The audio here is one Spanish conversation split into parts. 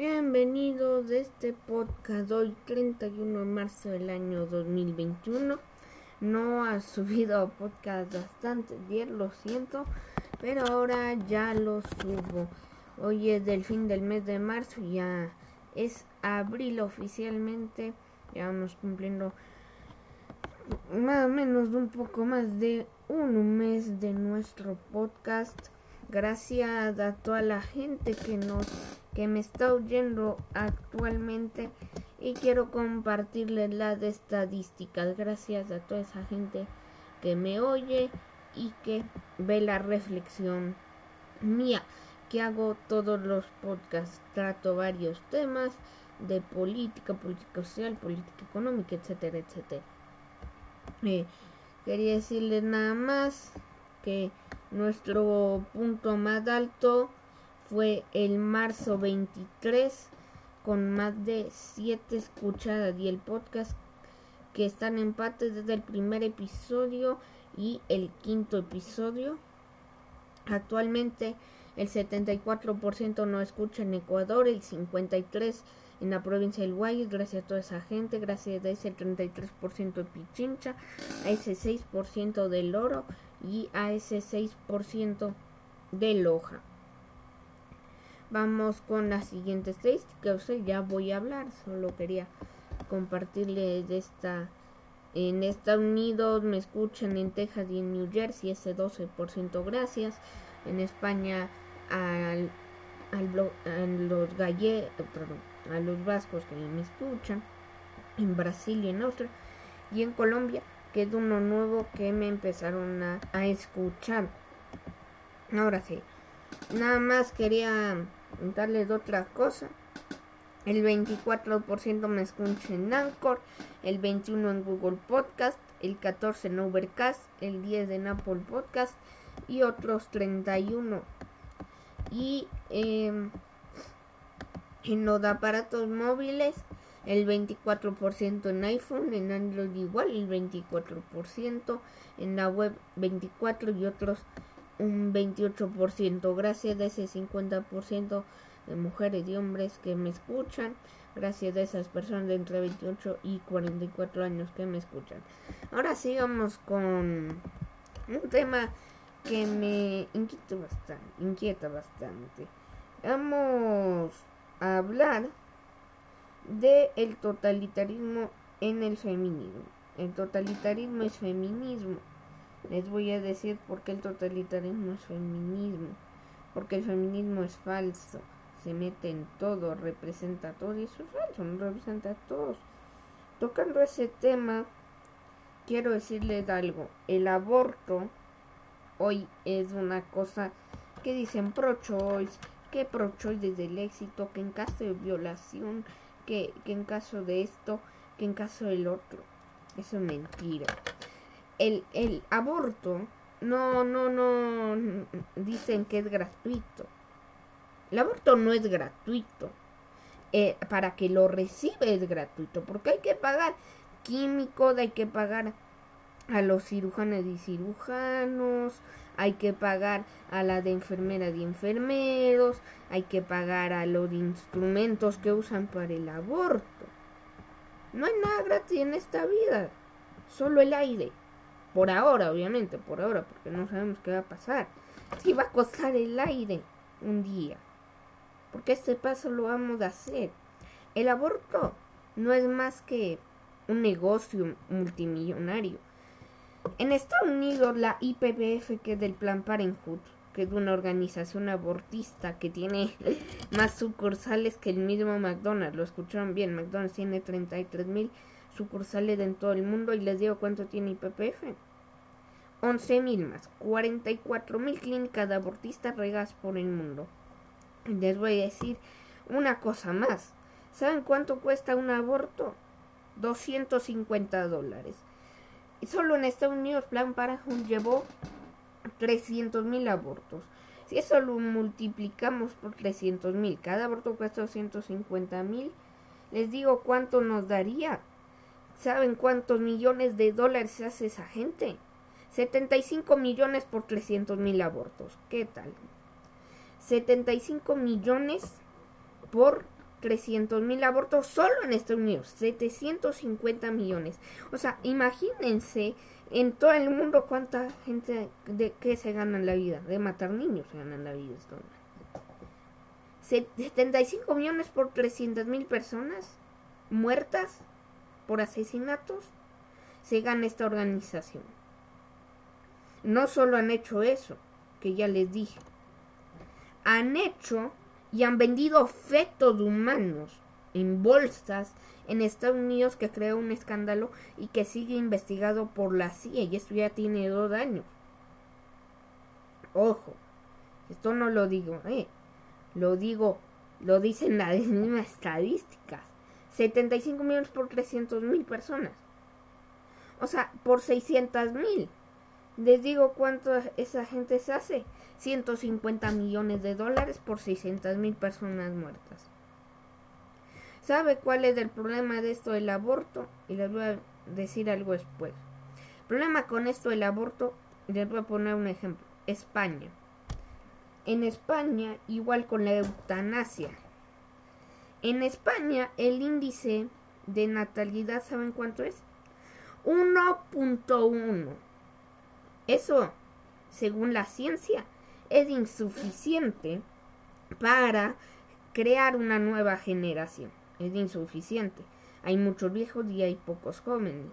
Bienvenidos a este podcast hoy 31 de marzo del año 2021. No ha subido podcast bastante bien, lo siento, pero ahora ya lo subo. Hoy es del fin del mes de marzo, ya es abril oficialmente. Ya vamos cumpliendo más o menos un poco más de un mes de nuestro podcast. Gracias a toda la gente que nos que me está oyendo actualmente y quiero compartirles las estadísticas. Gracias a toda esa gente que me oye y que ve la reflexión mía que hago todos los podcasts. Trato varios temas de política, política social, política económica, etcétera, etcétera. Eh, quería decirles nada más que nuestro punto más alto fue el marzo 23 con más de 7 escuchadas y el podcast que están en empate desde el primer episodio y el quinto episodio. Actualmente el 74% no escucha en Ecuador, el 53% en la provincia del Guayas, gracias a toda esa gente, gracias a ese 33% de Pichincha, a ese 6% del Oro y a ese 6% de Loja. Vamos con la siguiente estadística, o sea, ya voy a hablar, solo quería compartirles de esta en Estados Unidos me escuchan en Texas y en New Jersey ese 12% gracias. En España al, a los gallegos, perdón, a los vascos que me escuchan, en Brasil y en Austria, y en Colombia, que es uno nuevo que me empezaron a, a escuchar. Ahora sí, nada más quería darles otra cosa. El 24% me escucha en Anchor, el 21% en Google Podcast, el 14% en Overcast, el 10% en Apple Podcast y otros 31. Y eh, en los aparatos móviles el 24% en iPhone, en Android igual el 24%, en la web 24 y otros un 28%. Gracias a ese 50% de mujeres y hombres que me escuchan, gracias a esas personas de entre 28 y 44 años que me escuchan. Ahora sigamos con un tema que me inquieta bastante, inquieta bastante. Vamos a hablar de el totalitarismo en el feminismo. El totalitarismo es feminismo. Les voy a decir por qué el totalitarismo es feminismo. Porque el feminismo es falso. Se mete en todo, representa a todos y eso es falso, no representa a todos. Tocando ese tema, quiero decirles algo. El aborto hoy es una cosa que dicen pro-choice, que pro-choice desde el éxito, que en caso de violación, que, que en caso de esto, que en caso del otro. Eso es mentira. El, el aborto no, no, no dicen que es gratuito. El aborto no es gratuito. Eh, para que lo recibe es gratuito, porque hay que pagar químicos, hay que pagar a los cirujanos y cirujanos, hay que pagar a la de enfermeras y enfermeros, hay que pagar a los instrumentos que usan para el aborto. No hay nada gratis en esta vida, solo el aire. Por ahora, obviamente, por ahora, porque no sabemos qué va a pasar. Si va a costar el aire un día. Porque este paso lo vamos a hacer. El aborto no es más que un negocio multimillonario en Estados Unidos, la IPBF, que es del Plan Parenthood, que es una organización abortista que tiene más sucursales que el mismo McDonald's, lo escucharon bien, McDonald's tiene 33 mil sucursales en todo el mundo y les digo cuánto tiene IPPF. 11 mil más, 44 mil clínicas de abortistas regadas por el mundo. Les voy a decir una cosa más. ¿Saben cuánto cuesta un aborto? 250 dólares. Solo en Estados Unidos Plan Parenthood llevó 300.000 abortos. Si eso lo multiplicamos por 300.000, cada aborto cuesta 250.000, les digo cuánto nos daría. ¿Saben cuántos millones de dólares hace esa gente? 75 millones por 300.000 abortos. ¿Qué tal? 75 millones por 300 mil abortos solo en Estados Unidos, 750 millones. O sea, imagínense en todo el mundo cuánta gente de que se gana la vida, de matar niños se ganan la vida. 75 millones por 300 mil personas muertas por asesinatos se gana esta organización. No solo han hecho eso, que ya les dije, han hecho y han vendido fetos humanos en bolsas en Estados Unidos que creó un escándalo y que sigue investigado por la CIA y esto ya tiene dos años. Ojo, esto no lo digo, eh, lo digo, lo dicen las mismas estadísticas. 75 millones por 300 mil personas. O sea, por 600 mil. Les digo cuánto esa gente se hace. 150 millones de dólares por 600 mil personas muertas. ¿Sabe cuál es el problema de esto del aborto? Y les voy a decir algo después. El problema con esto del aborto, les voy a poner un ejemplo. España. En España, igual con la eutanasia. En España, el índice de natalidad, ¿saben cuánto es? 1.1. Eso, según la ciencia, es insuficiente para crear una nueva generación. Es insuficiente. Hay muchos viejos y hay pocos jóvenes.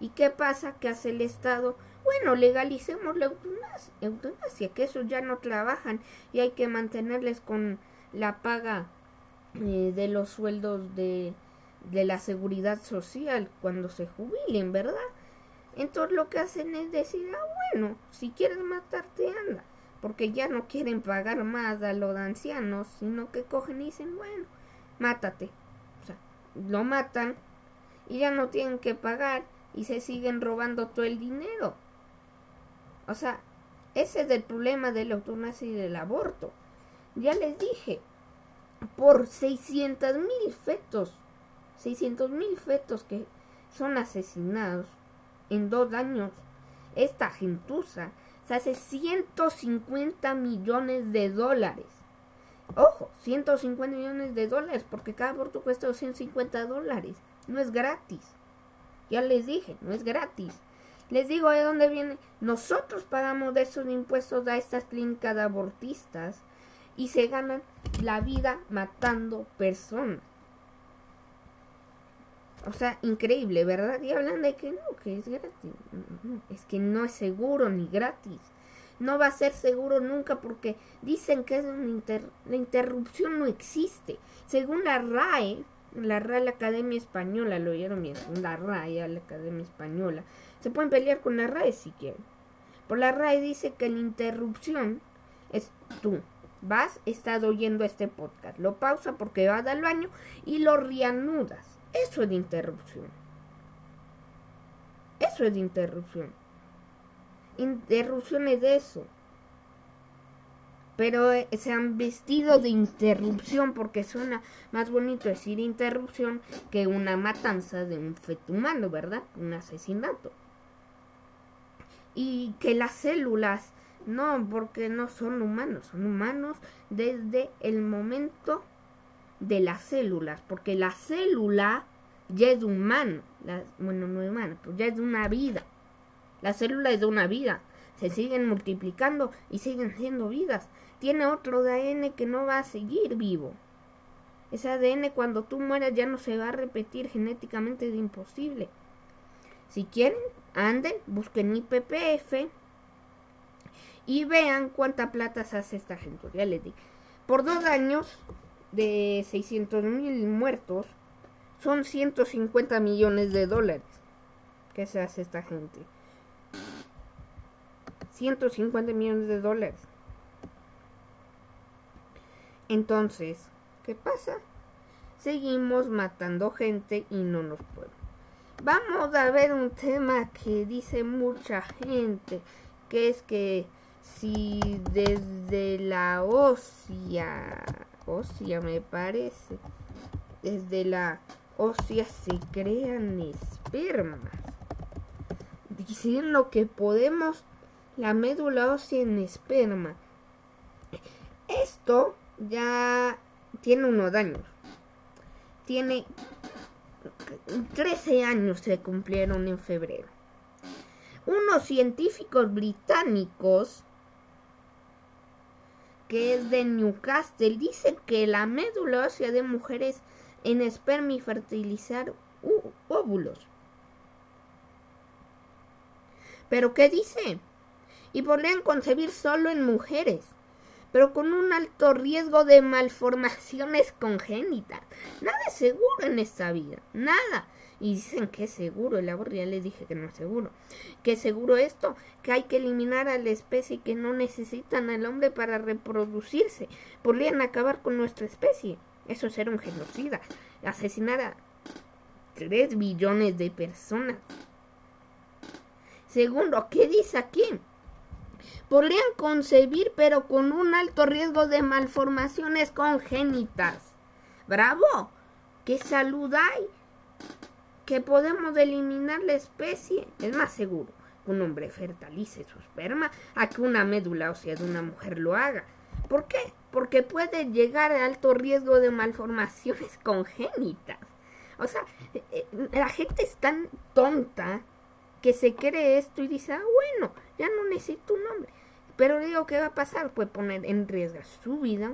¿Y qué pasa? ¿Qué hace el Estado? Bueno, legalicemos la eutanasia, que esos ya no trabajan y hay que mantenerles con la paga eh, de los sueldos de, de la seguridad social cuando se jubilen, ¿verdad? Entonces lo que hacen es decir, ah, bueno, si quieres matarte, anda porque ya no quieren pagar más a los ancianos, sino que cogen y dicen, bueno, mátate. O sea, lo matan y ya no tienen que pagar y se siguen robando todo el dinero. O sea, ese es el problema de la eutanasia y del aborto. Ya les dije, por 600 mil fetos, 600 mil fetos que son asesinados en dos años, esta gentuza se hace 150 millones de dólares. Ojo, 150 millones de dólares, porque cada aborto cuesta 250 dólares. No es gratis. Ya les dije, no es gratis. Les digo de dónde viene. Nosotros pagamos de esos impuestos a estas clínicas de abortistas y se ganan la vida matando personas. O sea, increíble, ¿verdad? Y hablan de que no, que es gratis. es que no es seguro ni gratis. No va a ser seguro nunca porque dicen que es una la interrupción no existe. Según la RAE, la la Academia Española, lo oyeron bien, la RAE, la Academia Española. Se pueden pelear con la RAE si quieren. Por la RAE dice que la interrupción es tú. Vas, estás oyendo este podcast. Lo pausa porque vas al baño y lo reanudas eso es de interrupción. Eso es de interrupción. Interrupción es eso. Pero eh, se han vestido de interrupción porque suena más bonito decir interrupción que una matanza de un feto humano, ¿verdad? Un asesinato. Y que las células, no, porque no son humanos, son humanos desde el momento de las células, porque la célula ya es humano, bueno, no humano, pero ya es una vida. La célula es de una vida, se siguen multiplicando y siguen siendo vidas. Tiene otro ADN que no va a seguir vivo. Ese ADN cuando tú mueras ya no se va a repetir genéticamente, es imposible. Si quieren, anden, busquen IPPF y vean cuánta plata se hace esta gente. Ya les di. Por dos años, de 600 mil muertos, son 150 millones de dólares. ¿Qué se hace esta gente? 150 millones de dólares. Entonces, ¿qué pasa? Seguimos matando gente y no nos podemos. Vamos a ver un tema que dice mucha gente, que es que si desde la ósea ósea me parece. Desde la ósea se crean espermas. Diciendo que podemos la médula ósea en esperma. Esto ya tiene unos daños. tiene 13 años se cumplieron en febrero. Unos científicos británicos que es de Newcastle dicen que la médula ósea de mujeres en esperma y fertilizar óvulos. ¿Pero qué dice? Y podrían concebir solo en mujeres pero con un alto riesgo de malformaciones congénitas. Nada seguro en esta vida, nada. Y dicen que es seguro, el labor ya les dije que no es seguro. Que es seguro esto, que hay que eliminar a la especie que no necesitan al hombre para reproducirse. Podrían acabar con nuestra especie. Eso es ser un genocida. Asesinar a 3 billones de personas. Segundo, ¿qué dice aquí? podrían concebir pero con un alto riesgo de malformaciones congénitas. ¡Bravo! ¿Qué salud hay? Que podemos eliminar la especie. Es más seguro que un hombre fertilice su esperma a que una médula ósea de una mujer lo haga. ¿Por qué? Porque puede llegar a alto riesgo de malformaciones congénitas. O sea, eh, eh, la gente es tan tonta que se cree esto y dice, ah, bueno, ya no necesito un hombre. Pero digo, ¿qué va a pasar? Puede poner en riesgo su vida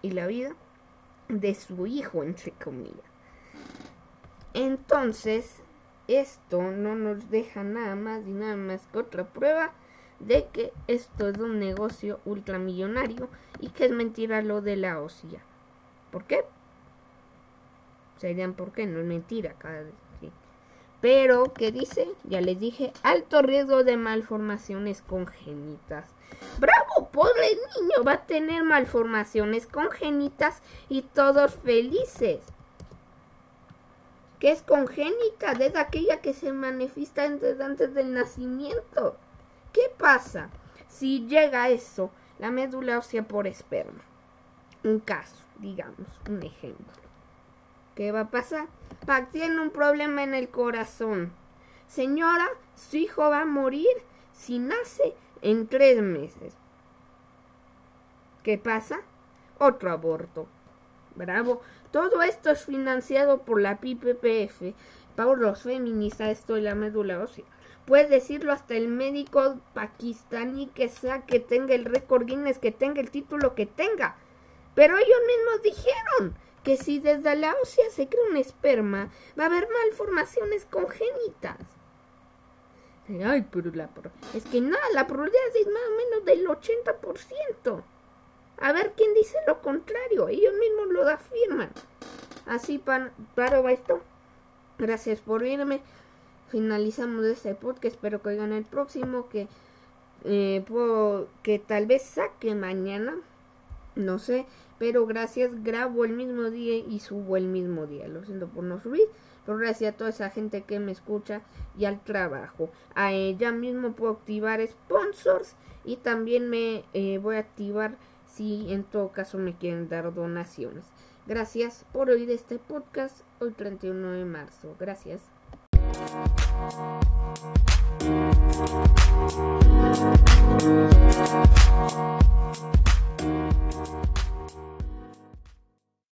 y la vida de su hijo, entre comillas. Entonces, esto no nos deja nada más y nada más que otra prueba de que esto es un negocio ultramillonario y que es mentira lo de la OSIA. ¿Por qué? Serían por qué, no es mentira cada vez. Pero, ¿qué dice? Ya les dije, alto riesgo de malformaciones congénitas. Bravo, pobre niño, va a tener malformaciones congénitas y todos felices. ¿Qué es congénita? Es aquella que se manifiesta antes, del nacimiento. ¿Qué pasa si llega eso, la médula ósea por esperma? Un caso, digamos, un ejemplo. ¿Qué va a pasar? Pac tiene un problema en el corazón. Señora, su hijo va a morir si nace en tres meses. ¿Qué pasa? Otro aborto. Bravo. Todo esto es financiado por la PPPF, por los feministas, esto de la médula ósea. Puede decirlo hasta el médico pakistaní que sea que tenga el récord Guinness, que tenga el título que tenga. Pero ellos mismos dijeron que si desde la ósea se crea un esperma, va a haber malformaciones congénitas. Ay, pero la es que nada, la probabilidad es más o menos del 80%. A ver quién dice lo contrario, ellos mismos lo afirman. Así para, paro esto. Gracias por irme. Finalizamos este podcast. Espero que oigan el próximo. Que, eh, que tal vez saque mañana. No sé. Pero gracias. Grabo el mismo día y subo el mismo día. Lo siento por no subir gracias a toda esa gente que me escucha y al trabajo. A ella mismo puedo activar sponsors y también me eh, voy a activar si en todo caso me quieren dar donaciones. Gracias por oír este podcast hoy 31 de marzo. Gracias.